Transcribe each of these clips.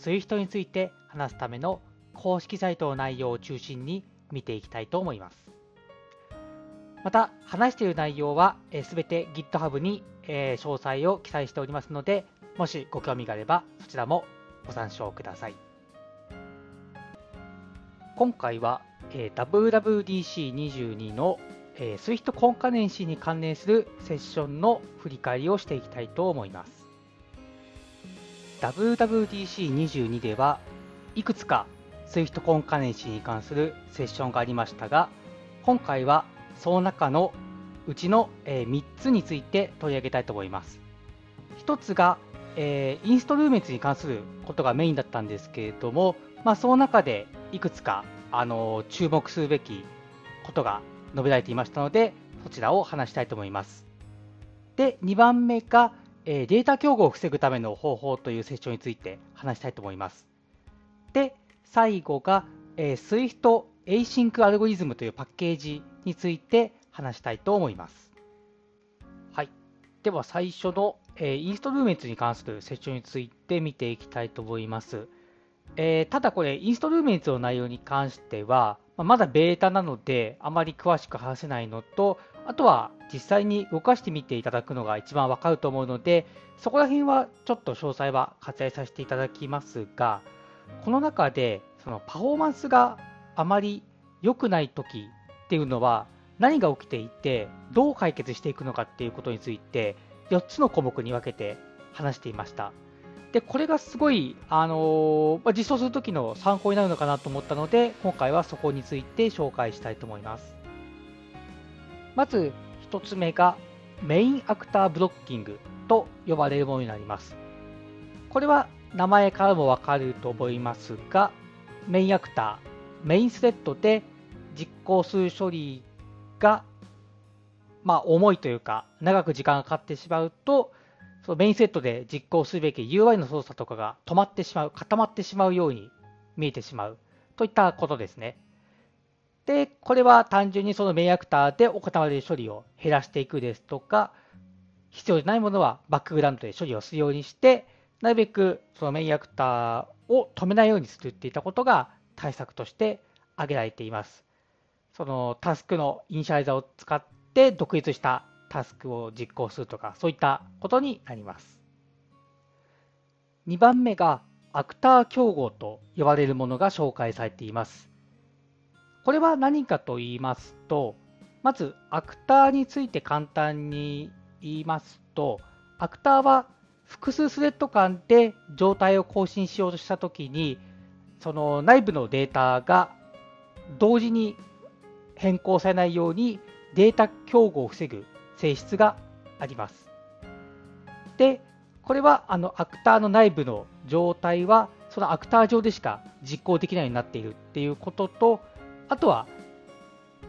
SWIFT について話すための公式サイトの内容を中心に見ていきたいと思います。また、話している内容はすべて GitHub に詳細を記載しておりますので、もしご興味があればそちらもご参照ください。今回は WWDC22 の、SWIFT コンカネンシーに関連するセッションの振り返りをしていきたいと思います。WWDC22 ではいくつか SWIFT コンカネンシーに関するセッションがありましたが、今回はその中のうちの3つについて取り上げたいと思います。1つが、え、インストルーメンツに関することがメインだったんですけれども、まあ、その中でいくつかあの注目すべきことが述べられていましたので、そちらを話したいと思います。で、2番目が、えデータ競合を防ぐための方法というセッションについて話したいと思います。で、最後が、え Swift Async アルゴリズムというパッケージについて話したいと思います。はい。では最初の、えインストルーメンツに関するセッションについて見ていきたいと思います。えー、ただこれ、インストルーメンツの内容に関しては、まだベータなので、あまり詳しく話せないのと、あとは実際に動かしてみていただくのが一番わかると思うので、そこら辺はちょっと詳細は割愛させていただきますが、この中でそのパフォーマンスがあまり良くない時っていうのは何が起きていて、どう解決していくのかっていうことについて、4つの項目に分けて話していました。で、これがすごい、あのま、実装するときの参考になるのかなと思ったので、今回はそこについて紹介したいと思います。まず、1つ目が、メインアクターブロッキングと呼ばれるものになります。これは名前からもわかると思いますが、メインアクター、メインスレッドで実行する処理が、まあ、重いというか、長く時間がかかってしまうと、そのメインセットで実行すべき UI の操作とかが止まってしまう、固まってしまうように見えてしまうといったことですね。で、これは単純にそのメインアクターで行われる処理を減らしていくですとか、必要でないものはバックグラウンドで処理をするようにして、なるべくそのメインアクターを止めないようにするっていったことが対策として挙げられています。そのタスクのイニシャライザーを使って独立したタスクを実行するとか、そういったことになります。2番目がアクター競合と呼ばれるものが紹介されています。これは何かと言いますと、まずアクターについて簡単に言いますと、アクターは複数スレッド間で状態を更新しようとしたときに、その内部のデータが同時に変更されないようにデータ競合を防ぐ性質があります。で、これはあのアクターの内部の状態はそのアクター上でしか実行できないようになっているっていうことと、あとは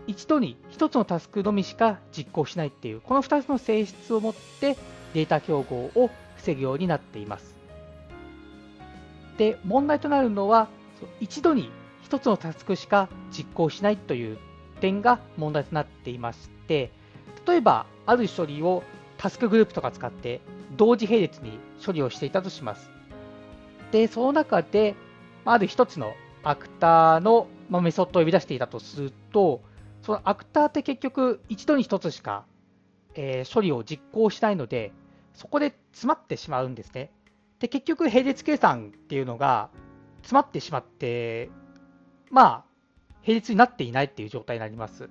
一度に1つのタスクのみしか実行しないっていう、この2つの性質を持ってデータ競合を防ぐようになっています。で、問題となるのは、一度に1つのタスクしか実行しないという点が問題となっていまして、例えば、ある処理をタスクグループとか使って同時並列に処理をしていたとします。で、その中で、ある一つのアクターのまメソッドを呼び出していたとすると、そのアクターって結局一度に一つしか、えー、処理を実行しないので、そこで詰まってしまうんですね。で、結局、並列計算っていうのが詰まってしまって、まあ、並列になっていないっていう状態になります。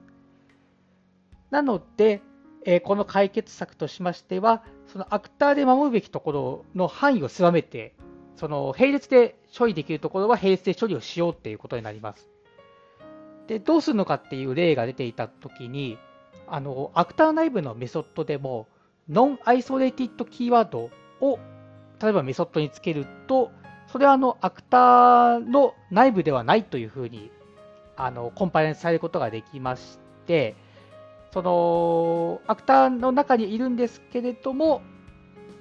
なので、えー、この解決策としましては、そのアクターで守るべきところの範囲を狭めて、その並列で処理できるところは並列で処理をしようっていうことになります。で、どうするのかっていう例が出ていたときに、あの、アクター内部のメソッドでも、ノンアイソレーティッドキーワードを、例えばメソッドにつけると、それはあの、アクターの内部ではないというふうに、あの、コンパイレンスされることができまして、その、アクターの中にいるんですけれども、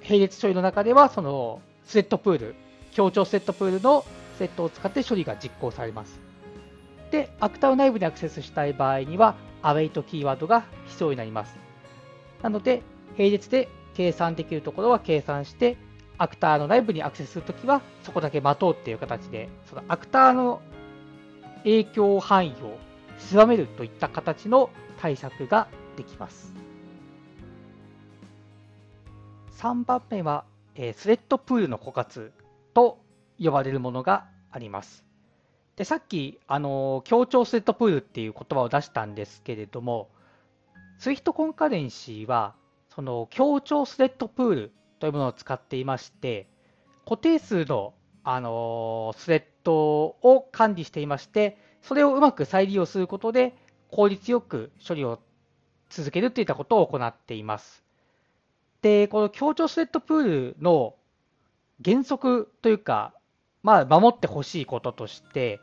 並列処理の中では、その、スレッドプール、協調スレッドプールのセットを使って処理が実行されます。で、アクターを内部にアクセスしたい場合には、アウェイトキーワードが必要になります。なので、並列で計算できるところは計算して、アクターの内部にアクセスするときは、そこだけ待とうっていう形で、そのアクターの影響範囲を狭めるといった形の対策ができます。3番目は、えスレッドプールの枯渇と呼ばれるものがあります。でさっき、あの協調スレッドプールっていう言葉を出したんですけれども、 Swift Concurrency は、その協調スレッドプールというものを使っていまして、固定数の、あのスレッドを管理していまして、それをうまく再利用することで、効率よく処理を続けるといったことを行っています。で、この協調スレッドプールの原則というか、まあ、守ってほしいこととして、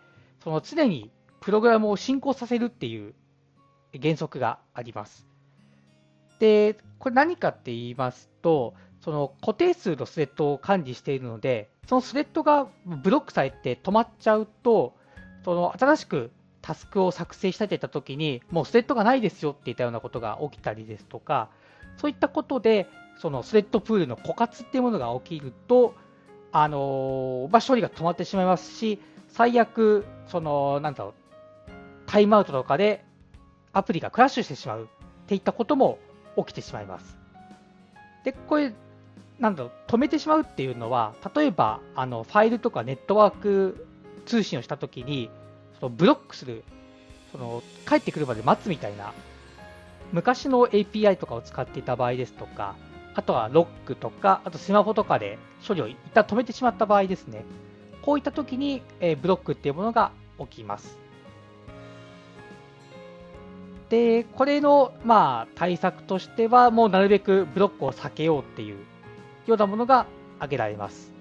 その常にプログラムを進行させるっていう原則があります。で、これ何かって言いますと、その固定数のスレッドを管理しているので、そのスレッドがブロックされて止まっちゃうと、その新しくタスクを作成したいといったときに、もうスレッドがないですよっていったようなことが起きたりですとか、そういったことで、そのスレッドプールの枯渇っていうものが起きると、あのまあ、処理が止まってしまいますし、最悪、その、なんだろう、タイムアウトとかでアプリがクラッシュしてしまうっていったことも起きてしまいます。で、これ、なんだろう、止めてしまうっていうのは、例えば、あの、ファイルとかネットワーク通信をしたときに、そのブロックする、その帰ってくるまで待つみたいな、昔の API とかを使っていた場合ですとか、あとはロックとか、あとスマホとかで処理を一旦止めてしまった場合ですね。こういった時に、えー、ブロックっていうものが起きます。で、これの、まあ、対策としては、もうなるべくブロックを避けようっていうようなものが挙げられます。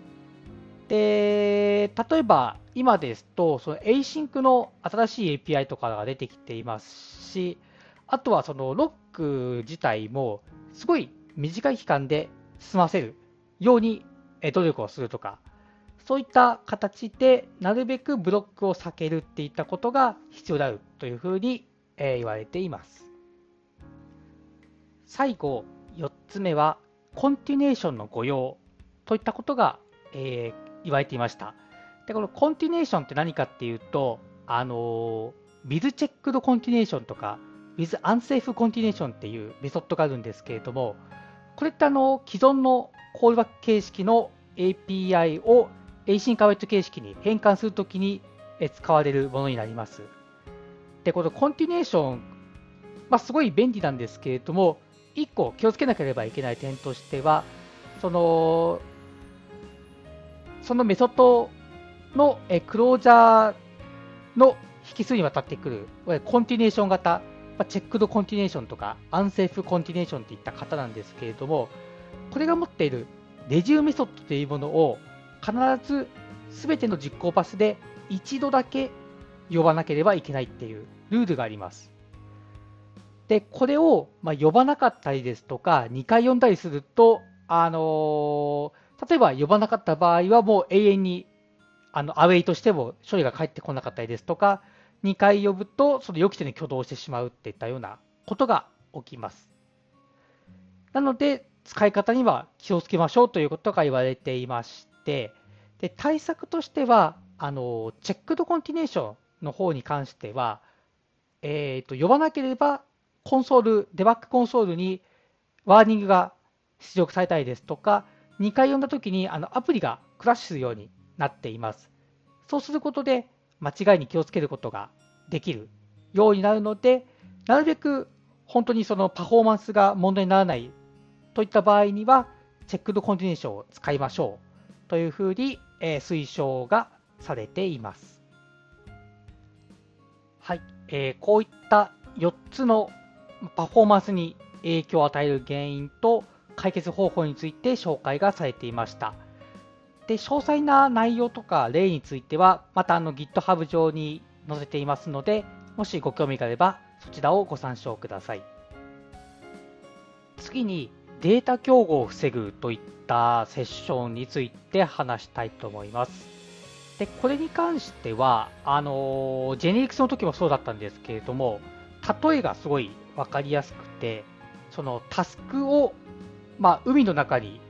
で、例えば今ですと、その Async の新しい API とかが出てきていますし、あとはそのロック自体もすごい短い期間で済ませるように努力をするとか、そういった形でなるべくブロックを避けるっていったことが必要であるというふうに言われています。最後、4つ目は、コンティネーションの誤用といったことが、えー、言われていました。で、このコンティネーションって何かっていうと、あの、with checked continuation とか、with unsafe continuation っていうメソッドがあるんですけれども、これってあの、既存のコールバック形式の API を Async Await 形式に変換するときに使われるものになります。で、このコンティネーション、まあ、すごい便利なんですけれども、1個気をつけなければいけない点としては、そのそのメソッドのクロージャーの引数にわたってくる、コンティネーション型、チェックドコンティネーションとか、アンセーフコンティネーションといった型なんですけれども、これが持っているレジューメソッドというものを必ず全ての実行パスで一度だけ呼ばなければいけないっていうルールがあります。で、これをま呼ばなかったりですとか、2回呼んだりすると、あのー例えば呼ばなかった場合はもう永遠にあのアウェイとしても処理が返ってこなかったりですとか、2回呼ぶとその予期せぬ挙動をしてしまうっていったようなことが起きます。なので、使い方には気をつけましょうということが言われていまして、で対策としては、あのチェックドコンティネーションの方に関しては、えーと、呼ばなければコンソール、デバッグコンソールにワーニングが出力されたりですとか、2回読んだときにあのアプリがクラッシュするようになっています。そうすることで間違いに気をつけることができるようになるので、なるべく本当にそのパフォーマンスが問題にならないといった場合には、チェックドコンティネーションを使いましょうというふうに、えー、推奨がされています。はい、えー、こういった4つのパフォーマンスに影響を与える原因と解決方法について紹介がされていました。で、詳細な内容とか例については、またあの GitHub 上に載せていますので、もしご興味があればそちらをご参照ください。次にデータ競合を防ぐといったセッションについて話したいと思います。で、これに関しては、あの、ジェネリクスの時もそうだったんですけれども、例えがすごい分かりやすくて、そのタスクを、まあ、海の中に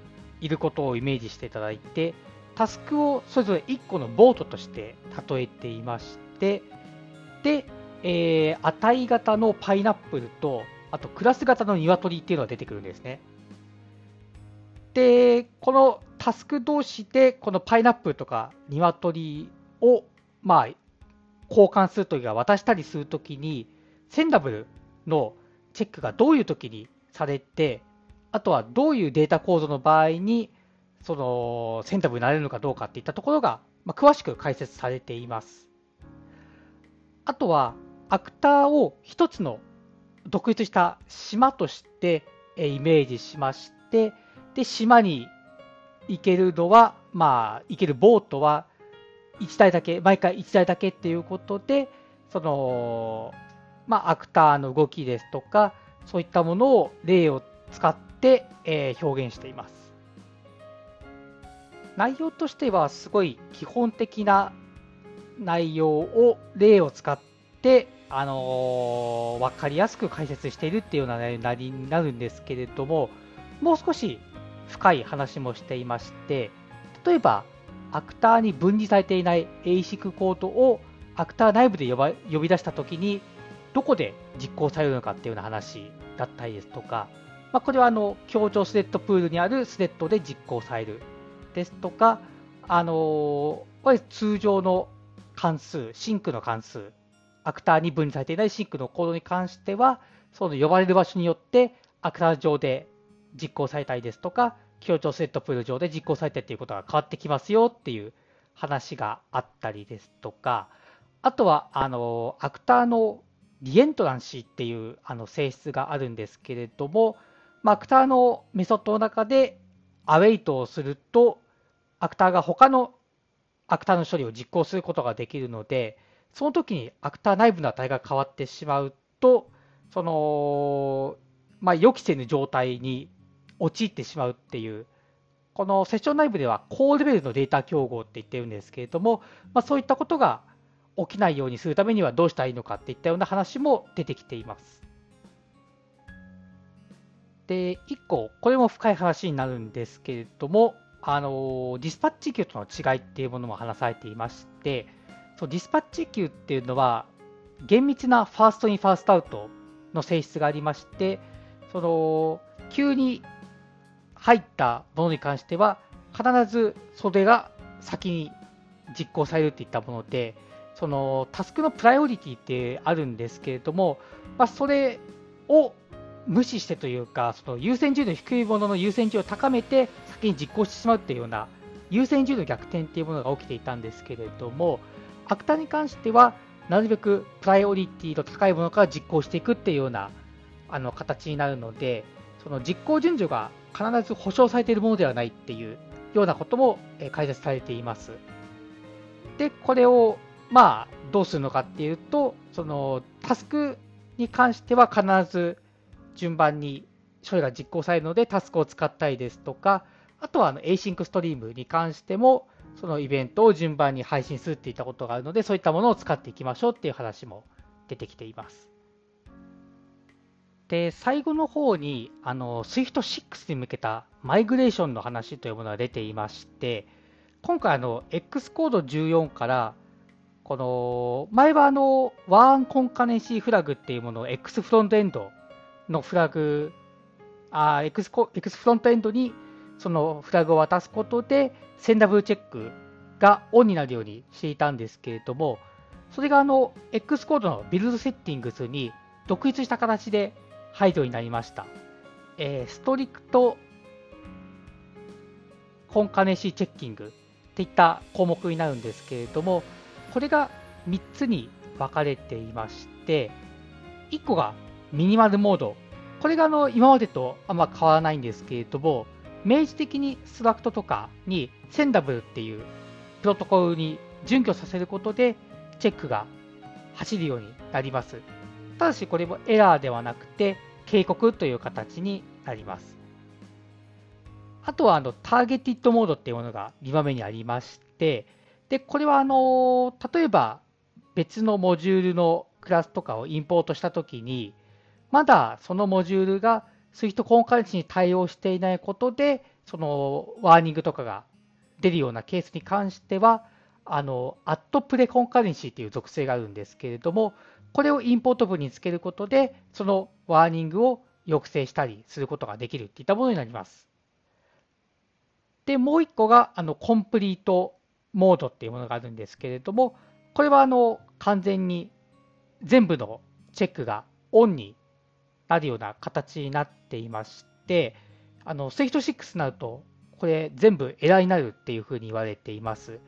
いることをイメージしていただいて、タスクをそれぞれ1個のボートとして例えていまして、で、えー、値型のパイナップルと、あとクラス型の鶏っていうのが出てくるんですね。で、このタスク同士で、このパイナップルとか鶏を、まあ、交換するときか渡したりするときに、センダブルのチェックがどういうときにされて、あとはどういうデータ構造の場合に、そのセンダブルになれるのかどうかっていったところが、まあ、詳しく解説されています。あとは、アクターを一つの独立した島としてイメージしまして、で、島に行けるのは、まあ、行けるボートは1台だけ、毎回1台だけっていうことで、その、まあ、アクターの動きですとか、そういったものを例を使って、えー、表現しています。内容としてはすごい基本的な内容を例を使って、あのー、分かりやすく解説しているっていうようななりになるんですけれども、もう少し深い話もしていまして、例えば、アクターに分離されていない ASIC コードをアクター内部で呼呼び出したときに、どこで実行されるのかっていうような話だったりですとか、まあ、これはあの協調スレッドプールにあるスレッドで実行されるですとか、あのー、これ通常の関数、 sync の関数、アクターに分離されていない sync のコードに関しては、その呼ばれる場所によって、アクター上で実行されたりですとか、協調スレッドプール上で実行されたりということが変わってきますよっていう話があったりですとか、あとは、あの、アクターの reentrancy っていうあの性質があるんですけれども、ま、アクターのメソッドの中でアウェイトをすると、アクターが他のアクターの処理を実行することができるので、その時にアクター内部の値が変わってしまうと、その、まあ、予期せぬ状態に陥ってしまうっていう、このセッション内部では高レベルのデータ競合って言ってるんですけれども、まあ、そういったことが起きないようにするためにはどうしたらいいのかっていったような話も出てきています。で、1個、これも深い話になるんですけれども、あの Dispatch Queue との違いっていうものも話されていまして、そう Dispatch Queue っていうのは、厳密な first in first out の性質がありまして、そのキューに入ったものに関しては、必ずそれが先に実行されるっていったもので、そのタスクのプライオリティってあるんですけれども、まあ、それを無視してというか、その優先順位の低いものの優先順位を高めて先に実行してしまうっていうような優先順位の逆転っていうものが起きていたんですけれども、アクターに関しては、なるべくプライオリティの高いものから実行していくっていうようなあの形になるので、その実行順序が必ず保証されているものではないっていうようなことも解説されています。で、これをまあどうするのかっていうと、そのタスクに関しては必ず順番に処理が実行されるのでタスクを使ったりですとか、あとはあの Async ストリームに関しても、そのイベントを順番に配信するっていったことがあるので、そういったものを使っていきましょうっていう話も出てきています。で、最後の方に、あの、Swift6 に向けたマイグレーションの話というものが出ていまして、今回、あの、X コード14から、この、前はあの、ワーンコンカネンシーフラグっていうものを X フロントエンドのフラグ、あ X, X フロントエンドにそのフラグを渡すことで、センダブルチェックがオンになるようにしていたんですけれども、それがあの X コードのビルドセッティングスに独立した形で排除になりました。えー、ストリクトコンカネシーチェッキングっていった項目になるんですけれども、これが3つに分かれていまして、1個がミニマルモード。これがあの今までとあんま変わらないんですけれども、明示的にストラクトとかにセンダブルっていうプロトコルに準拠させることでチェックが走るようになります。ただしこれもエラーではなくて警告という形になります。あとはあのターゲティッドモードっていうものが2番目にありまして、でこれはあの例えば別のモジュールのクラスとかをインポートしたときに、まだそのモジュールが Swift コンカレンシに対応していないことで、そのワーニングとかが出るようなケースに関しては、あの、アットプレコンカレンシーという属性があるんですけれども、これをインポート文につけることで、そのワーニングを抑制したりすることができるといったものになります。で、もう一個が、あの、コンプリートモードっていうものがあるんですけれども、これは、あの、完全に全部のチェックがオンになるような形になっていまして、あの、Swift6 になると、これ全部エラーになるっていうふうに言われています。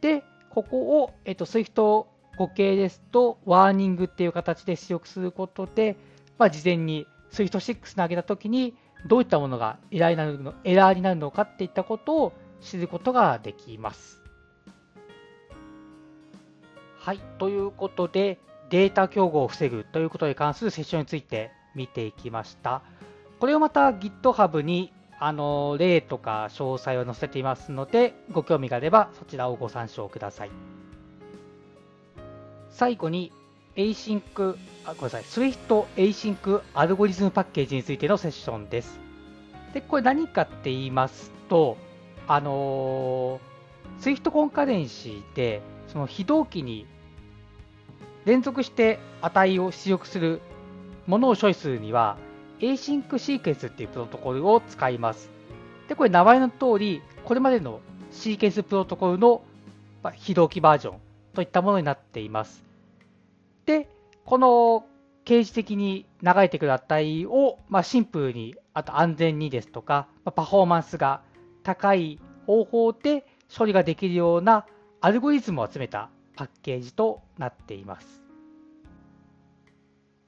で、ここを、えっと、Swift 5系ですと、ワーニングっていう形で出力することで、まあ、事前に Swift6 投げたときに、どういったものがエラーになるのエラーになるのかっていったことを知ることができます。はい、ということで、データ競合を防ぐということに関するセッションについて見ていきました。これをまた GitHub にあの例とか詳細を載せていますので、ご興味があればそちらをご参照ください。最後に Async、あごめんなさい、Swift Async アルゴリズムパッケージについてのセッションです。で、これ何かって言いますと、あの Swift コンカレンシーで、その非同期に連続して値を出力するものを処理するには、Async シーケンスっていうプロトコルを使います。で、これ名前の通り、これまでのシーケンスプロトコルの非同期バージョンといったものになっています。で、この刑事的に流れてくる値を、まあ、シンプルに、あと安全にですとか、まあ、パフォーマンスが高い方法で処理ができるようなアルゴリズムを集めたパッケージとなっています。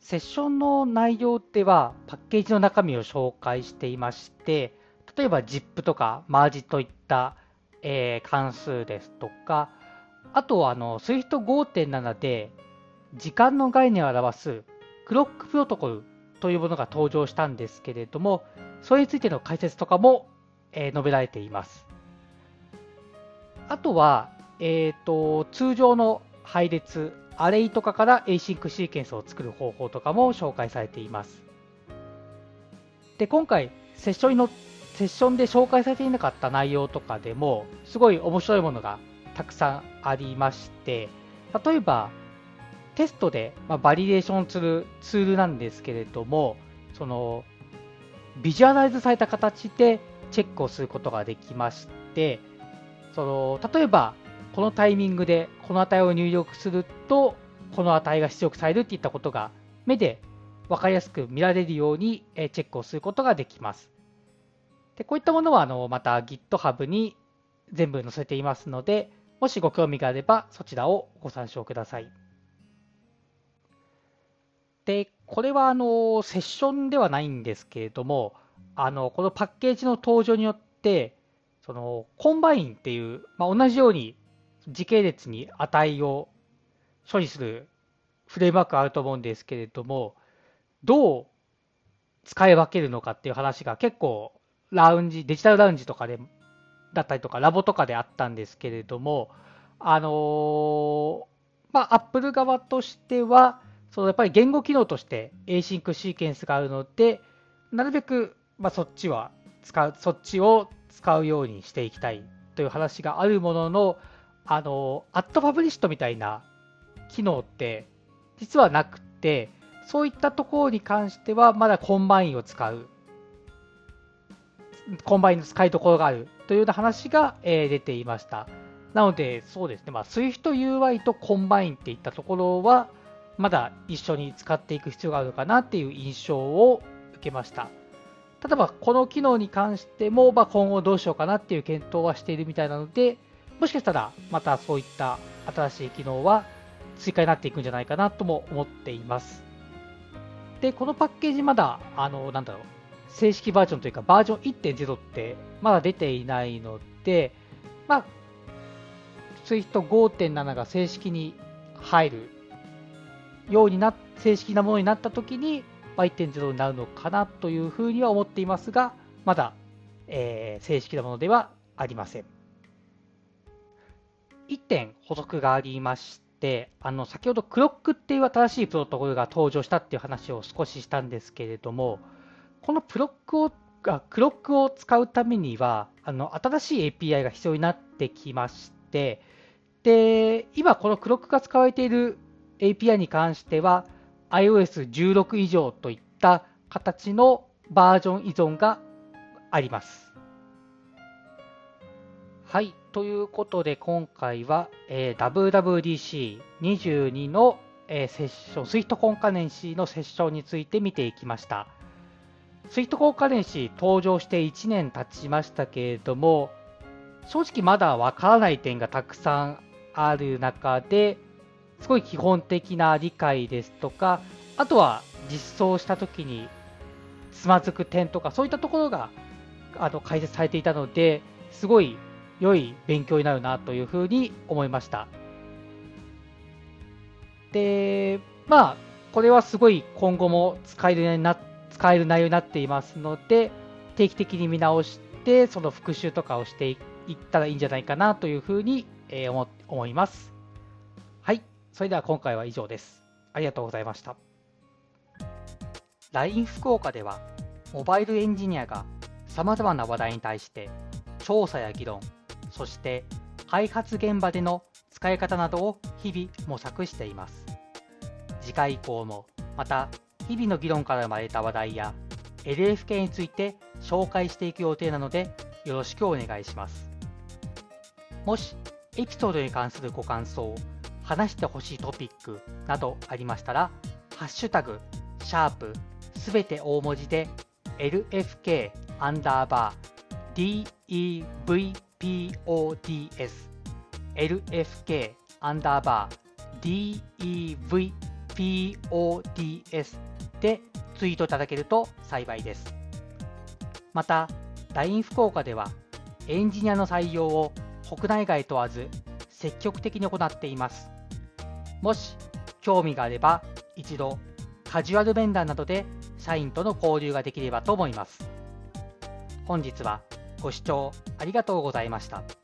セッションの内容ではパッケージの中身を紹介していまして、例えば ZIP とか Merge といった、えー、関数ですとか、あとはあの Swift5.7 で時間の概念を表すクロックプロトコルというものが登場したんですけれども、それについての解説とかも、えー、述べられています。あとは、えーと、通常の配列、アレイとかから Async シーケンスを作る方法とかも紹介されています。で、今回、セッションのセッションで紹介されていなかった内容とかでも、すごい面白いものがたくさんありまして、例えば、テストで、まあ、バリデーションするツールなんですけれども、その、ビジュアライズされた形でチェックをすることができまして、その、例えば、このタイミングでこの値を入力すると、この値が出力されるっていったことが目で分かりやすく見られるようにチェックをすることができます。でこういったものはあのまた GitHub に全部載せていますので、もしご興味があればそちらをご参照ください。で、これはあのセッションではないんですけれども、あのこのパッケージの登場によって、その Combine っていう、まあ、同じように時系列に値を処理するフレームワークあると思うんですけれども、どう使い分けるのかっていう話が結構ラウンジ、デジタルラウンジとかで、だったりとかラボとかであったんですけれども、あのー、まあ、アップル側としては、そのやっぱり言語機能として Async シーケンスがあるので、なるべく、まあ、そっちは使う、そっちを使うようにしていきたいという話があるものの、あの、アットパブリッシュみたいな機能って実はなくて、そういったところに関してはまだ Combine を使う。 Combine の使いどころがあるというような話が、えー、出ていました。なので、そうですね、まあ、SwiftUI と Combine っていったところは、まだ一緒に使っていく必要があるのかなっていう印象を受けました。例えば、この機能に関しても、ま、今後どうしようかなっていう検討はしているみたいなので、もしかしたらまたそういった新しい機能は追加になっていくんじゃないかなとも思っています。で、このパッケージまだ、あの、なんだろう、正式バージョンというか、バージョン1.0ってまだ出ていないので、まあ、Swift5.7 が正式に入るようにな、正式なものになったときに、1.0になるのかなというふうには思っていますが、まだ、えー、正式なものではありません。1点補足がありまして、あの先ほどクロックっていう新しいプロトコルが登場したっていう話を少ししたんですけれども、このプロックをクロックを使うためには、あの新しい API が必要になってきまして、で今、このクロックが使われている API に関しては、iOS16 以上といった形のバージョン依存があります。はい。ということで、今回は、えー、WWDC22 の、えー、セッション、スイートコンカネンシーのセッションについて見ていきました。スイートコンカネンシー登場して1年経ちましたけれども、正直まだわからない点がたくさんある中で、すごい基本的な理解ですとか、あとは実装したときにつまずく点とか、そういったところがあの解説されていたので、すごい良い勉強になるなというふうに思いました。で、まあ、これはすごい今後も使えるな使える内容になっていますので、定期的に見直して、その復習とかをしていったらいいんじゃないかなというふうに、えー、思います。はい、それでは今回は以上です。ありがとうございました。LINE 福岡では、モバイルエンジニアが様々な話題に対して調査や議論、そして開発現場での使い方などを日々模索しています。次回以降もまた日々の議論から生まれた話題や LFK について紹介していく予定なのでよろしくお願いします。もしエピソードに関するご感想、話してほしいトピックなどありましたら、ハッシュタグ、シャープ、すべて大文字で LFK アンダーバー DEVPODS podslfk アンダーバー DEVPODS でツイートいただけると幸いです。また、LINE 福岡ではエンジニアの採用を国内外問わず積極的に行っています。もし興味があれば一度カジュアル面談などで社員との交流ができればと思います。本日はご視聴ありがとうございました。